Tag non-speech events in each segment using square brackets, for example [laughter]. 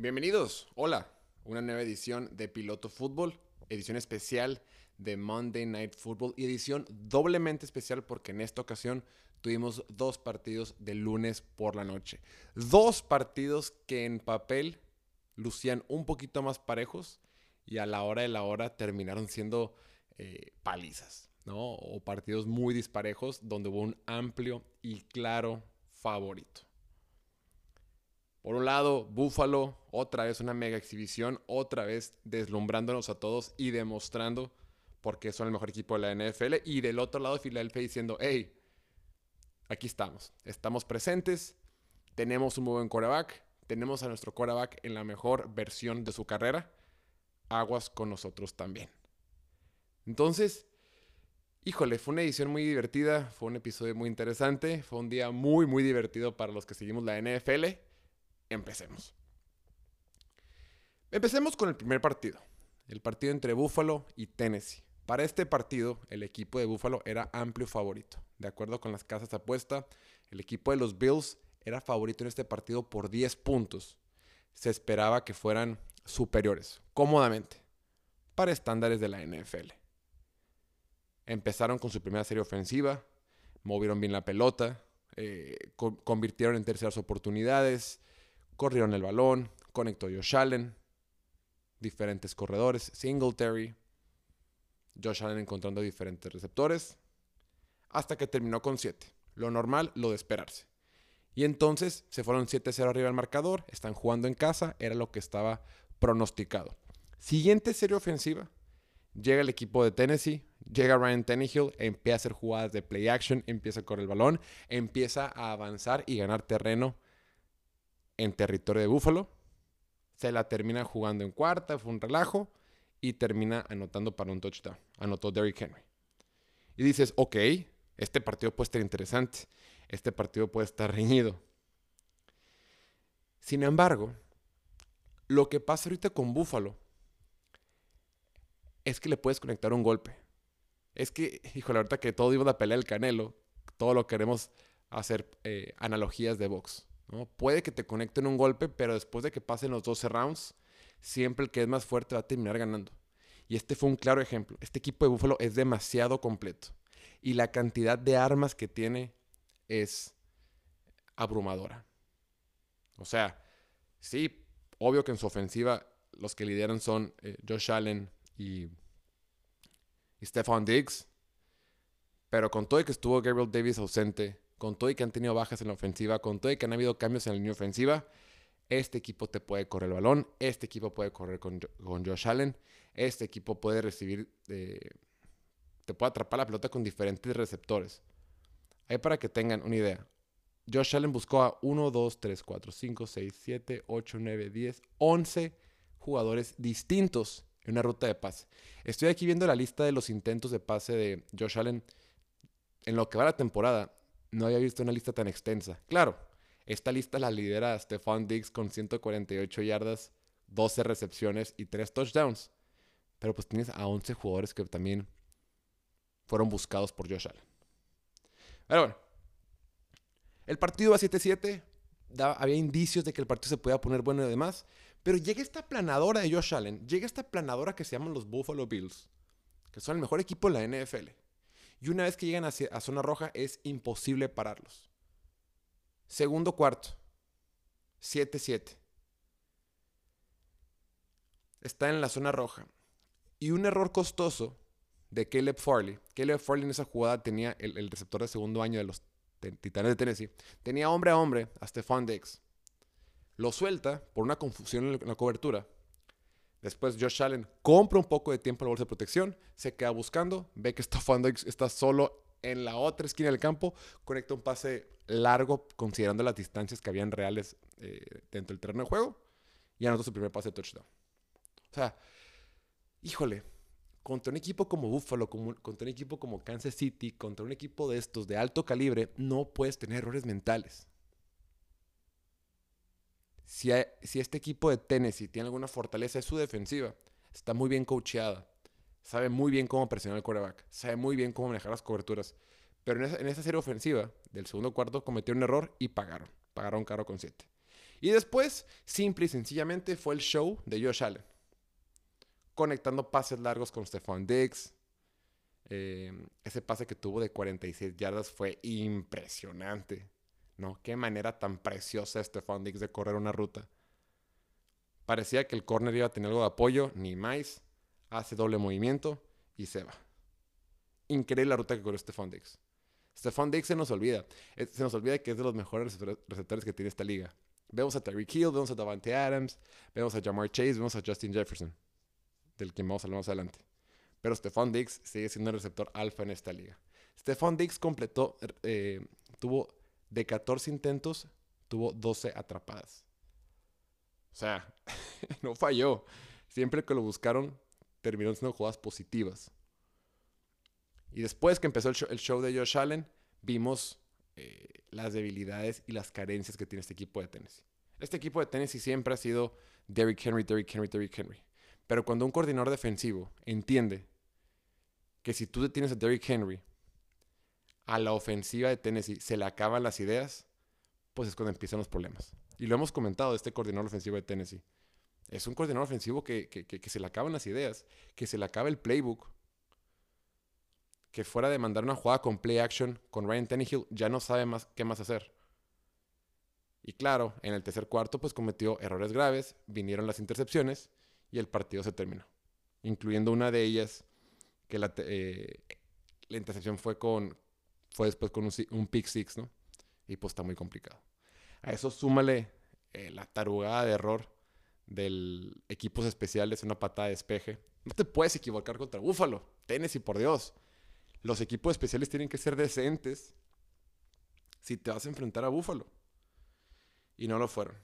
Bienvenidos, hola, una nueva edición de Piloto Fútbol, edición especial de Monday Night Football y edición doblemente especial porque en esta ocasión tuvimos dos partidos de lunes por la noche. Dos partidos que en papel lucían un poquito más parejos y a la hora de la hora terminaron siendo eh, palizas, ¿no? O partidos muy disparejos donde hubo un amplio y claro favorito. Por un lado, Buffalo, otra vez una mega exhibición, otra vez deslumbrándonos a todos y demostrando por qué son el mejor equipo de la NFL. Y del otro lado, Philadelphia diciendo, hey, aquí estamos, estamos presentes, tenemos un muy buen quarterback, tenemos a nuestro quarterback en la mejor versión de su carrera, aguas con nosotros también. Entonces, híjole, fue una edición muy divertida, fue un episodio muy interesante, fue un día muy, muy divertido para los que seguimos la NFL empecemos. Empecemos con el primer partido, el partido entre Buffalo y Tennessee. Para este partido, el equipo de Buffalo era amplio favorito. De acuerdo con las casas de apuesta, el equipo de los Bills era favorito en este partido por 10 puntos. Se esperaba que fueran superiores, cómodamente, para estándares de la NFL. Empezaron con su primera serie ofensiva, movieron bien la pelota, eh, convirtieron en terceras oportunidades, corrieron el balón, conectó Josh Allen, diferentes corredores, Singletary, Josh Allen encontrando diferentes receptores, hasta que terminó con 7. Lo normal, lo de esperarse. Y entonces se fueron 7-0 arriba del marcador, están jugando en casa, era lo que estaba pronosticado. Siguiente serie ofensiva, llega el equipo de Tennessee, llega Ryan Tannehill, empieza a hacer jugadas de play action, empieza a correr el balón, empieza a avanzar y ganar terreno en territorio de Búfalo. Se la termina jugando en cuarta, fue un relajo. Y termina anotando para un touchdown. Anotó Derrick Henry. Y dices, ok, este partido puede estar interesante. Este partido puede estar reñido. Sin embargo, lo que pasa ahorita con Búfalo es que le puedes conectar un golpe. Es que, híjole, ahorita que todo iba a pelea el canelo, todo lo queremos hacer eh, analogías de box. Puede que te conecten un golpe, pero después de que pasen los 12 rounds, siempre el que es más fuerte va a terminar ganando. Y este fue un claro ejemplo. Este equipo de Buffalo es demasiado completo. Y la cantidad de armas que tiene es abrumadora. O sea, sí, obvio que en su ofensiva los que lideran son eh, Josh Allen y, y Stephon Diggs. Pero con todo el que estuvo Gabriel Davis ausente, con todo y que han tenido bajas en la ofensiva, con todo y que han habido cambios en la línea ofensiva, este equipo te puede correr el balón, este equipo puede correr con, Josh Allen, este equipo puede recibir, eh, te puede atrapar la pelota con diferentes receptores. Ahí para que tengan una idea. Josh Allen buscó a 1, 2, 3, 4, 5, 6, 7, 8, 9, 10, 11 jugadores distintos en una ruta de pase. Estoy aquí viendo la lista de los intentos de pase de Josh Allen en lo que va la temporada no había visto una lista tan extensa. Claro, esta lista la lidera Stephon Diggs con 148 yardas, 12 recepciones y 3 touchdowns. Pero pues tienes a 11 jugadores que también fueron buscados por Josh Allen. Pero bueno, el partido va 7-7. Había indicios de que el partido se podía poner bueno y demás. Pero llega esta planadora de Josh Allen. Llega esta planadora que se llaman los Buffalo Bills. Que son el mejor equipo de la NFL. Y una vez que llegan a, zona roja es imposible pararlos. Segundo cuarto. 7-7. Está en la zona roja. Y un error costoso de Caleb Farley. Caleb Farley en esa jugada tenía el, receptor de segundo año de los Titanes de Tennessee. Tenía hombre a hombre a Stephon Diggs. Lo suelta por una confusión en la cobertura Después Josh Allen compra un poco de tiempo en la bolsa de protección, se queda buscando, ve que Stephon está solo en la otra esquina del campo, conecta un pase largo considerando las distancias que habían reales eh, dentro del terreno de juego y anotó su primer pase de touchdown. O sea, híjole, contra un equipo como Buffalo, contra un equipo como Kansas City, contra un equipo de estos de alto calibre, no puedes tener errores mentales si, este equipo de Tennessee tiene alguna fortaleza es su defensiva. Está muy bien coacheada. Sabe muy bien cómo presionar el quarterback. Sabe muy bien cómo manejar las coberturas. Pero en esa, serie ofensiva del segundo cuarto cometieron un error y pagaron. Pagaron caro con 7. Y después, simple y sencillamente, fue el show de Josh Allen. Conectando pases largos con Stephon Diggs. Eh, ese pase que tuvo de 46 yardas fue impresionante. ¿No? Qué manera tan preciosa Stephon Diggs de correr una ruta. Parecía que el corner iba a tener algo de apoyo, ni más. Hace doble movimiento y se va. Increíble la ruta que corrió Stephon Diggs. Stephon Diggs se nos olvida. Se nos olvida que es de los mejores receptores que tiene esta liga. Vemos a Tyreek Hill, vemos a Davante Adams, vemos a Jamar Chase, vemos a Justin Jefferson, del que vamos a hablar más adelante. Pero Stephon Diggs sigue siendo el receptor alfa en esta liga. Stephon Diggs completó, eh, tuvo de 14 intentos, tuvo 12 atrapadas. O sea, [laughs] no falló. Siempre que lo buscaron, terminó siendo jugadas positivas. Y después que empezó el show, de Josh Allen, vimos eh, las debilidades y las carencias que tiene este equipo de Tennessee. Este equipo de Tennessee siempre ha sido Derrick Henry, Derrick Henry, Derrick Henry. Pero cuando un coordinador defensivo entiende que si tú detienes a Derrick Henry, a la ofensiva de Tennessee se le acaban las ideas, pues es cuando empiezan los problemas. Y lo hemos comentado de este coordinador ofensivo de Tennessee. Es un coordinador ofensivo que, que se le acaban las ideas, que se le acaba el playbook, que fuera de mandar una jugada con play action con Ryan Tannehill, ya no sabe más qué más hacer. Y claro, en el tercer cuarto pues cometió errores graves, vinieron las intercepciones y el partido se terminó. Incluyendo una de ellas que la, eh, la intercepción fue con fue después con un, pick six, ¿no? Y pues está muy complicado. A eso súmale eh, la tarugada de error del equipos especiales, una patada de despeje. No te puedes equivocar contra Búfalo. Tennessee, por Dios. Los equipos especiales tienen que ser decentes si te vas a enfrentar a Búfalo. Y no lo fueron.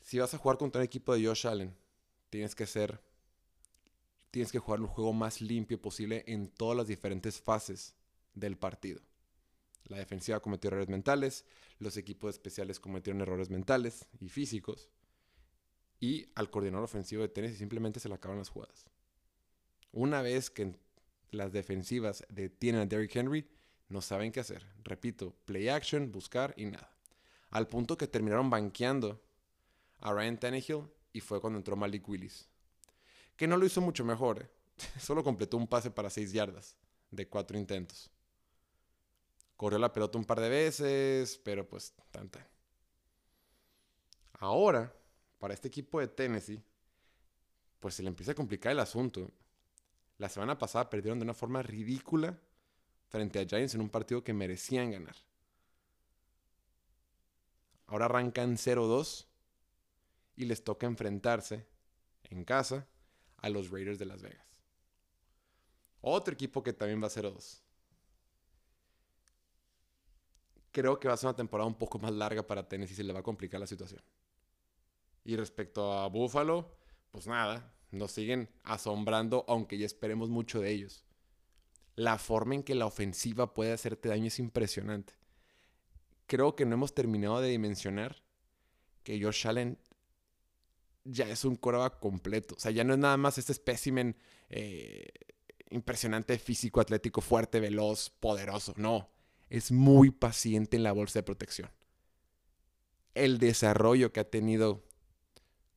Si vas a jugar contra un equipo de Josh Allen, tienes que ser. Tienes que jugar un juego más limpio posible en todas las diferentes fases del partido. La defensiva cometió errores mentales, los equipos especiales cometieron errores mentales y físicos, y al coordinador ofensivo de tenis simplemente se le acaban las jugadas. Una vez que las defensivas detienen a Derrick Henry, no saben qué hacer. Repito, play action, buscar y nada. Al punto que terminaron banqueando a Ryan Tannehill y fue cuando entró Malik Willis. Que no lo hizo mucho mejor. ¿eh? [laughs] Solo completó un pase para 6 yardas de 4 intentos. Corrió la pelota un par de veces, pero pues tanta. Ahora, para este equipo de Tennessee, pues se le empieza a complicar el asunto. La semana pasada perdieron de una forma ridícula frente a Giants en un partido que merecían ganar. Ahora arrancan 0-2 y les toca enfrentarse en casa a los Raiders de Las Vegas. Otro equipo que también va a 0-2. Creo que va a ser una temporada un poco más larga para Tennessee se le va a complicar la situación. Y respecto a Buffalo, pues nada, nos siguen asombrando, aunque ya esperemos mucho de ellos. La forma en que la ofensiva puede hacerte daño es impresionante. Creo que no hemos terminado de dimensionar que Josh Allen ya es un coreback completo. O sea, ya no es nada más este espécimen eh, impresionante, físico, atlético, fuerte, veloz, poderoso. No, es muy paciente en la bolsa de protección. El desarrollo que ha tenido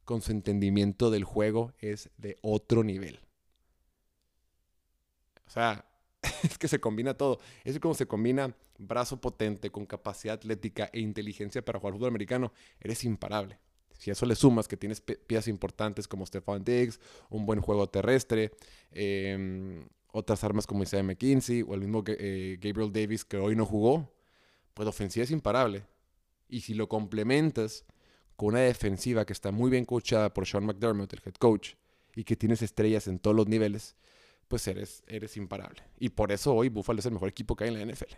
con su entendimiento del juego es de otro nivel. O sea, [laughs] es que se combina todo. Es como se combina brazo potente con capacidad atlética e inteligencia para jugar fútbol americano. Eres imparable. Si a eso le sumas que tienes piezas importantes como Stefan Diggs, un buen juego terrestre, em, otras armas como Isaiah McKinsey o el mismo eh, Gabriel Davis que hoy no jugó, pues la ofensiva es imparable. Y si lo complementas con una defensiva que está muy bien coachada por Sean McDermott, el head coach, y que tienes estrellas en todos los niveles, pues eres, eres imparable. Y por eso hoy Buffalo es el mejor equipo que hay en la NFL.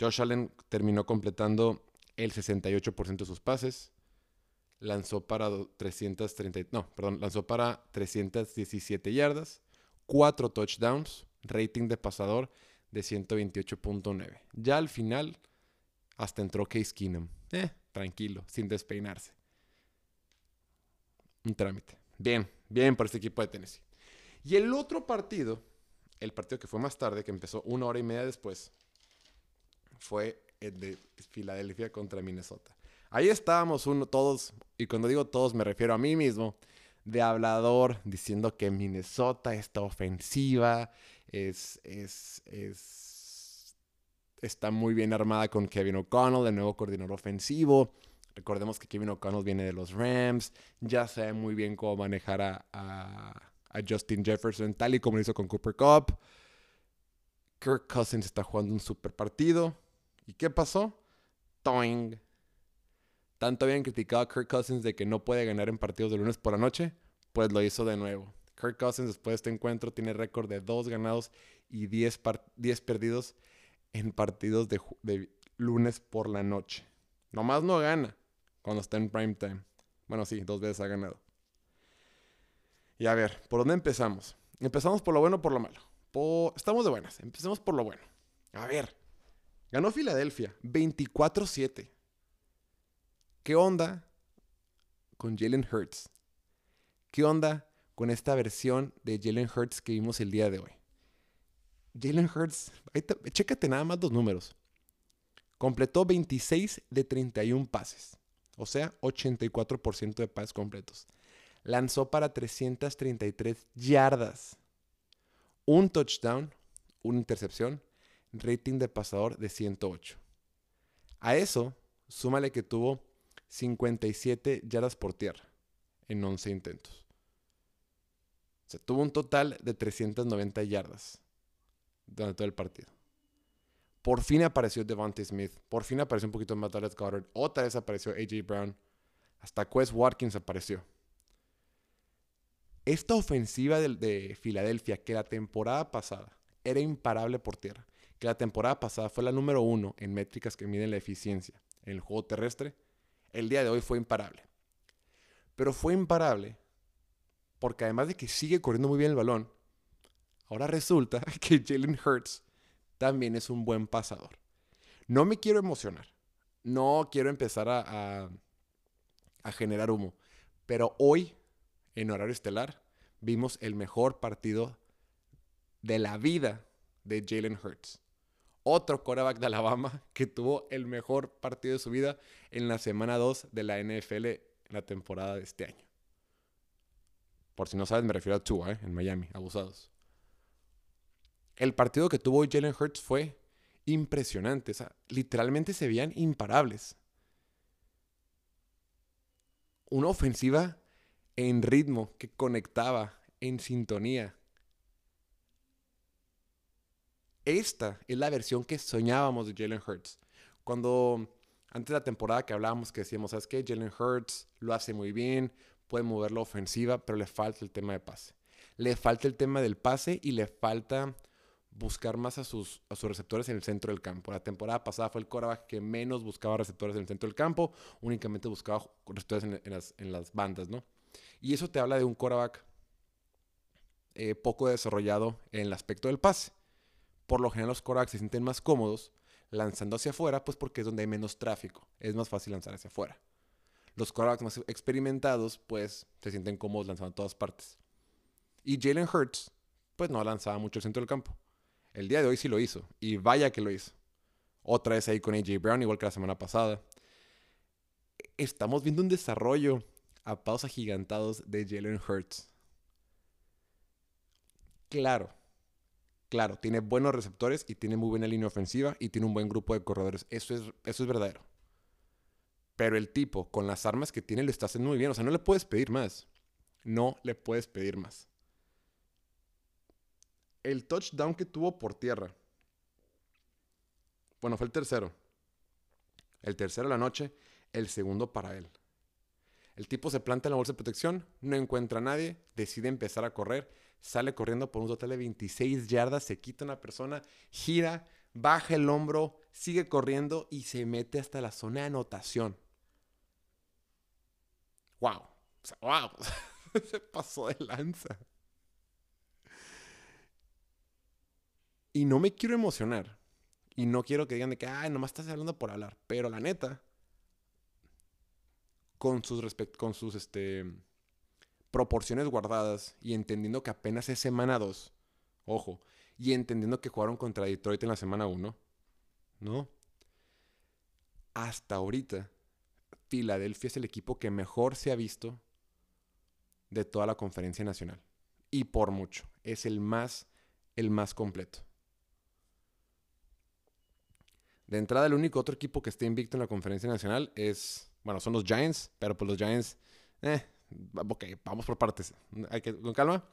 Josh Allen terminó completando el 68% de sus pases. Lanzó para 330, no, perdón, lanzó para 317 yardas, 4 touchdowns, rating de pasador de 128.9. Ya al final hasta entró Case Keenum. Eh, tranquilo, sin despeinarse. Un trámite. Bien, bien por este equipo de Tennessee. Y el otro partido, el partido que fue más tarde, que empezó una hora y media después, fue el de Filadelfia contra Minnesota. Ahí estábamos uno, todos, y cuando digo todos me refiero a mí mismo, de hablador, diciendo que Minnesota está ofensiva, es, es, es, está muy bien armada con Kevin O'Connell, el nuevo coordinador ofensivo. Recordemos que Kevin O'Connell viene de los Rams, ya sabe muy bien cómo manejar a, a, Justin Jefferson, tal y como lo hizo con Cooper Cup. Kirk Cousins está jugando un super partido. ¿Y qué pasó? Toing. Tanto habían criticado a Kirk Cousins de que no puede ganar en partidos de lunes por la noche, pues lo hizo de nuevo. Kirk Cousins después de este encuentro tiene récord de 2 ganados y 10, perdidos en partidos de, de lunes por la noche. Nomás no gana cuando está en prime time. Bueno, sí, dos veces ha ganado. Y a ver, ¿por dónde empezamos? ¿Empezamos por lo bueno o por lo malo? Estamos de buenas, empecemos por lo bueno. A ver, ganó Filadelfia 24-7. ¿Qué onda con Jalen Hurts? ¿Qué onda con esta versión de Jalen Hurts que vimos el día de hoy? Jalen Hurts, chécate nada más los números. Completó 26 de 31 pases. O sea, 84% de pases completos. Lanzó para 333 yardas. Un touchdown, una intercepción, rating de pasador de 108. A eso, súmale que tuvo 57 yardas por tierra en 11 intentos. O sea, tuvo un total de 390 yardas durante todo el partido. Por fin apareció Devontae Smith. Por fin apareció un poquito más Dallas Goddard. Otra vez apareció AJ Brown. Hasta Quest Watkins apareció. Esta ofensiva de, de, Filadelfia, que la temporada pasada era imparable por tierra, la temporada pasada fue la número uno en métricas que miden la eficiencia en el juego terrestre, el día de hoy fue imparable. Pero fue imparable porque además de que sigue corriendo muy bien el balón, ahora resulta [laughs] que Jalen Hurts también es un buen pasador. No me quiero emocionar. No quiero empezar a, a, generar humo. Pero hoy, en horario estelar, vimos el mejor partido de la vida de Jalen Hurts. Otro quarterback de Alabama [laughs] que tuvo el mejor partido de su vida en la semana 2 de la NFL en la temporada de este año. Por si no sabes, me refiero a Tua, ¿eh? en Miami, abusados el partido que tuvo Jalen Hurts fue impresionante. O sea, literalmente se veían imparables. Una ofensiva en ritmo que conectaba en sintonía. Esta es la versión que soñábamos de Jalen Hurts. Cuando antes de la temporada que hablábamos que decíamos, ¿sabes qué? Jalen Hurts lo hace muy bien, puede mover la ofensiva, pero le falta el tema de pase. Le falta el tema del pase y le falta buscar más a sus, a sus receptores en el centro del campo. La temporada pasada fue el quarterback que menos buscaba receptores en el centro del campo, únicamente buscaba receptores en, las, bandas, ¿no? Y eso te habla de un quarterback eh, poco desarrollado en el aspecto del pase. Por lo general los quarterbacks se sienten más cómodos lanzando hacia afuera, pues porque es donde hay menos tráfico. Es más fácil lanzar hacia afuera. Los quarterbacks más experimentados, pues, se sienten cómodos lanzando a todas partes. Y Jalen Hurts, pues no lanzaba mucho el centro del campo. El día de hoy sí lo hizo. Y vaya que lo hizo. Otra vez ahí con AJ Brown, igual que la semana pasada. Estamos viendo un desarrollo a pasos agigantados de Jalen Hurts. Claro, claro, tiene buenos receptores y tiene muy buena línea ofensiva y tiene un buen grupo de corredores. Eso es, eso es verdadero. Pero el tipo, con las armas que tiene, lo está haciendo muy bien. O sea, no le puedes pedir más. No le puedes pedir más el touchdown que tuvo por tierra. Bueno, fue el tercero. El tercero de la noche, el segundo para él. El tipo se planta en la bolsa de protección, no encuentra a nadie, decide empezar a correr, sale corriendo por un total de 26 yardas, se quita una persona, gira, baja el hombro, sigue corriendo y se mete hasta la zona de anotación. ¡Wow! ¡Wow! [laughs] se pasó de lanza. Y no me quiero emocionar. Y no quiero que digan de que, ay, nomás estás hablando por hablar. Pero la neta, con sus, con sus este, proporciones guardadas y entendiendo que apenas es semana 2, ojo, y entendiendo que jugaron contra Detroit en la semana 1, ¿no? Hasta ahorita, Filadelfia es el equipo que mejor se ha visto de toda la conferencia nacional. Y por mucho. Es el más, el más completo. De entrada, el único otro equipo que esté invicto en la conferencia nacional es, bueno, son los Giants, pero pues los Giants, eh, ok, vamos por partes. Hay que, con calma.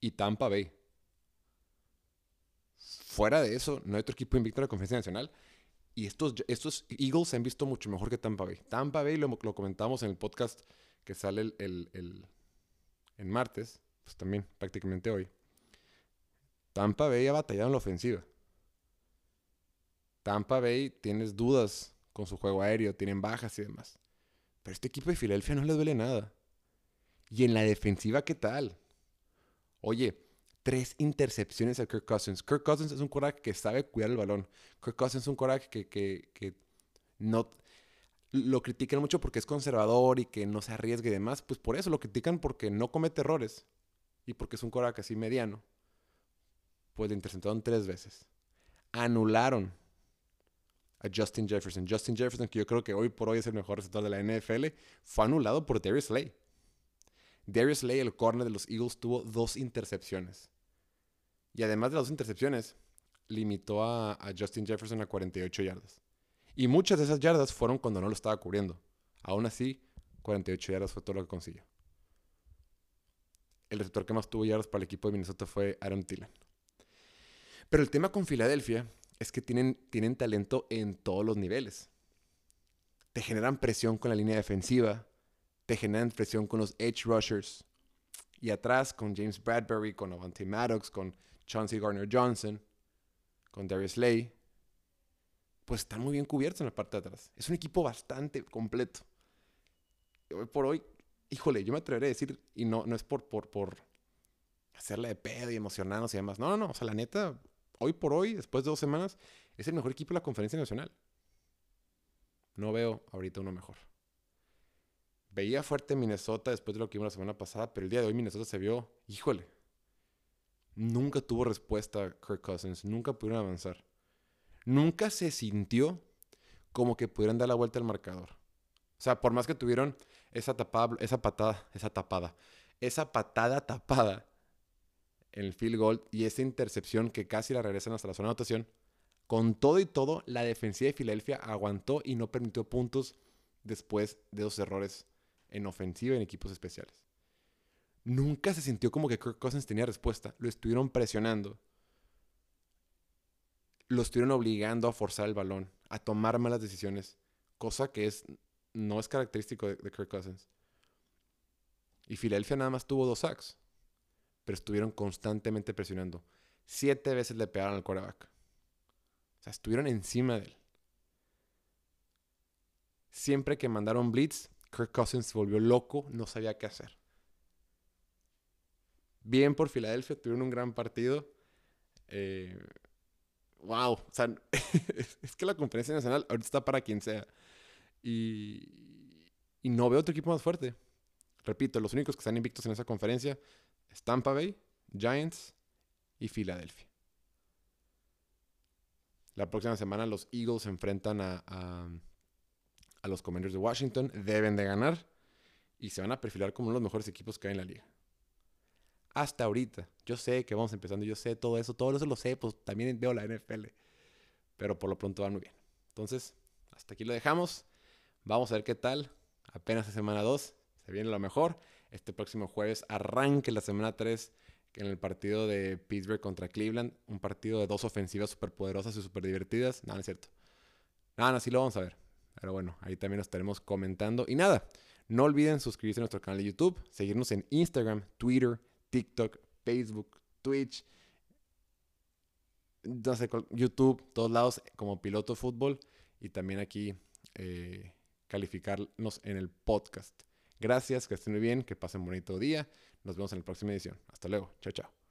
Y Tampa Bay. Fuera de eso, no hay otro equipo invicto en la conferencia nacional. Y estos, estos Eagles se han visto mucho mejor que Tampa Bay. Tampa Bay, lo, comentamos en el podcast que sale el, el, el, martes, pues también prácticamente hoy. Tampa Bay ha batallado en la ofensiva. Tampa Bay tienes dudas con su juego aéreo, tienen bajas y demás. Pero este equipo de Filadelfia no le duele nada. Y en la defensiva, ¿qué tal? Oye, tres intercepciones a Kirk Cousins. Kirk Cousins es un coraje que sabe cuidar el balón. Kirk Cousins es un coraje que, que, no lo critican mucho porque es conservador y que no se arriesgue y demás. Pues por eso lo critican porque no comete errores y porque es un coraje así mediano. Pues le interceptaron tres veces. Anularon a Justin Jefferson. Justin Jefferson, que yo creo que hoy por hoy es el mejor receptor de la NFL, fue anulado por Darius Slay. Darius Slay, el corner de los Eagles, tuvo dos intercepciones. Y además de las dos intercepciones, limitó a, Justin Jefferson a 48 yardas. Y muchas de esas yardas fueron cuando no lo estaba cubriendo. Aún así, 48 yardas fue todo lo que consiguió. El receptor que más tuvo yardas para el equipo de Minnesota fue Aaron Thielen. Pero el tema con Filadelfia es que tienen, tienen talento en todos los niveles. Te generan presión con la línea defensiva, te generan presión con los edge rushers. Y atrás con James Bradbury, con Avante Maddox, con Chauncey Gardner Johnson, con Darius Slay. Pues están muy bien cubiertos en la parte de atrás. Es un equipo bastante completo. Hoy por hoy, híjole, yo me atreveré a decir, y no, no es por, por, por hacerle de pedo y emocionarnos y demás. No, no, no. O sea, la neta, hoy por hoy, después de dos semanas, es el mejor equipo de la conferencia nacional. No veo ahorita uno mejor. Veía fuerte Minnesota después de lo que vimos la semana pasada, pero el día de hoy Minnesota se vio, híjole, nunca tuvo respuesta Kirk Cousins, nunca pudieron avanzar. Nunca se sintió como que pudieran dar la vuelta al marcador. O sea, por más que tuvieron esa tapada, esa patada, esa tapada, esa patada tapada en el field goal y esa intercepción que casi la regresan hasta la zona de anotación, con todo y todo, la defensiva de Filadelfia aguantó y no permitió puntos después de los errores en ofensiva en equipos especiales. Nunca se sintió como que Kirk Cousins tenía respuesta. Lo estuvieron presionando. Lo estuvieron obligando a forzar el balón, a tomar malas decisiones, cosa que es, no es característico de, Kirk Cousins. Y Filadelfia nada más tuvo dos sacks, pero estuvieron constantemente presionando. Siete veces le pegaron al quarterback. O sea, estuvieron encima de él. Siempre que mandaron blitz, Kirk Cousins se volvió loco, no sabía qué hacer. Bien por Filadelfia, tuvieron un gran partido. Eh, wow, o sea, [laughs] es que la conferencia nacional ahorita está para quien sea. Y, no veo otro equipo más fuerte. Repito, los únicos que están invictos en esa conferencia es Tampa Bay, Giants y Filadelfia. La próxima semana los Eagles enfrentan a los Commanders de Washington. Deben de ganar y se van a perfilar como uno de los mejores equipos que hay en la liga. Hasta ahorita. Yo sé que vamos empezando, yo sé todo eso, todo eso lo sé, pues también veo la NFL. Pero por lo pronto van muy bien. Entonces, hasta aquí lo dejamos. Vamos a ver qué tal. Apenas es semana 2. Se viene lo mejor. Este próximo jueves arranque la semana 3 en el partido de Pittsburgh contra Cleveland. Un partido de dos ofensivas súper poderosas y súper divertidas. Nada, no es cierto. Nada, así lo vamos a ver. Pero bueno, ahí también nos estaremos comentando. Y nada, no olviden suscribirse a nuestro canal de YouTube, seguirnos en Instagram, Twitter, TikTok, Facebook, Twitch, no sé, YouTube, todos lados como Piloto Fútbol y también aquí eh, calificarnos en el podcast. Gracias, que estén muy bien, que pasen un bonito día. Nos vemos en la próxima edición. Hasta luego. Chao, chao.